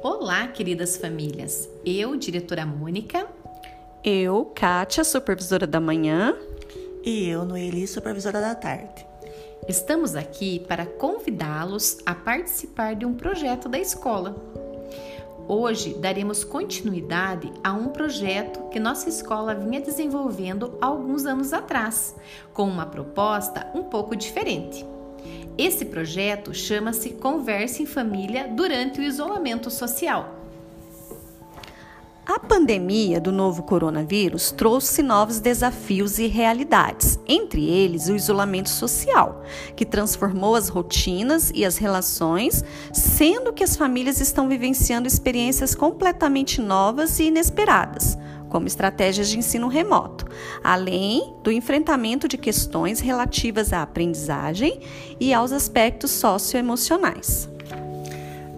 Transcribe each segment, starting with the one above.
Olá, queridas famílias. Eu, diretora Mônica. Eu, Kátia, supervisora da manhã. E eu, Noeli, supervisora da tarde. Estamos aqui para convidá-los a participar de um projeto da escola. Hoje daremos continuidade a um projeto que nossa escola vinha desenvolvendo alguns anos atrás, com uma proposta um pouco diferente. Esse projeto chama-se Conversa em Família durante o isolamento social. A pandemia do novo coronavírus trouxe novos desafios e realidades, entre eles o isolamento social, que transformou as rotinas e as relações, sendo que as famílias estão vivenciando experiências completamente novas e inesperadas como estratégias de ensino remoto, além do enfrentamento de questões relativas à aprendizagem e aos aspectos socioemocionais.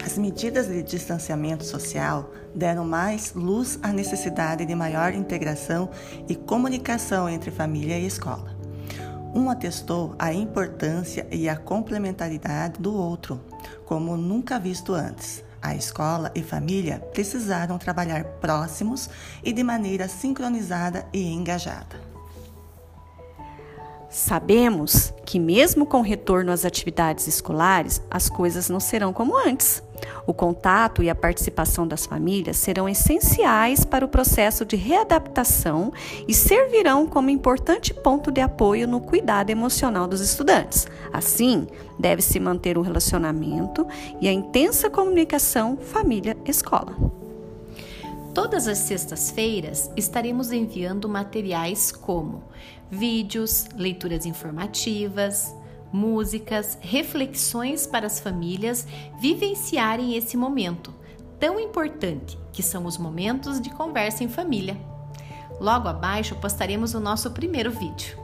As medidas de distanciamento social deram mais luz à necessidade de maior integração e comunicação entre família e escola. Um atestou a importância e a complementaridade do outro, como nunca visto antes. A escola e família precisaram trabalhar próximos e de maneira sincronizada e engajada. Sabemos que, mesmo com o retorno às atividades escolares, as coisas não serão como antes. O contato e a participação das famílias serão essenciais para o processo de readaptação e servirão como importante ponto de apoio no cuidado emocional dos estudantes. Assim, deve-se manter o relacionamento e a intensa comunicação família-escola. Todas as sextas-feiras estaremos enviando materiais como vídeos, leituras informativas, músicas, reflexões para as famílias vivenciarem esse momento tão importante que são os momentos de conversa em família. Logo abaixo postaremos o nosso primeiro vídeo.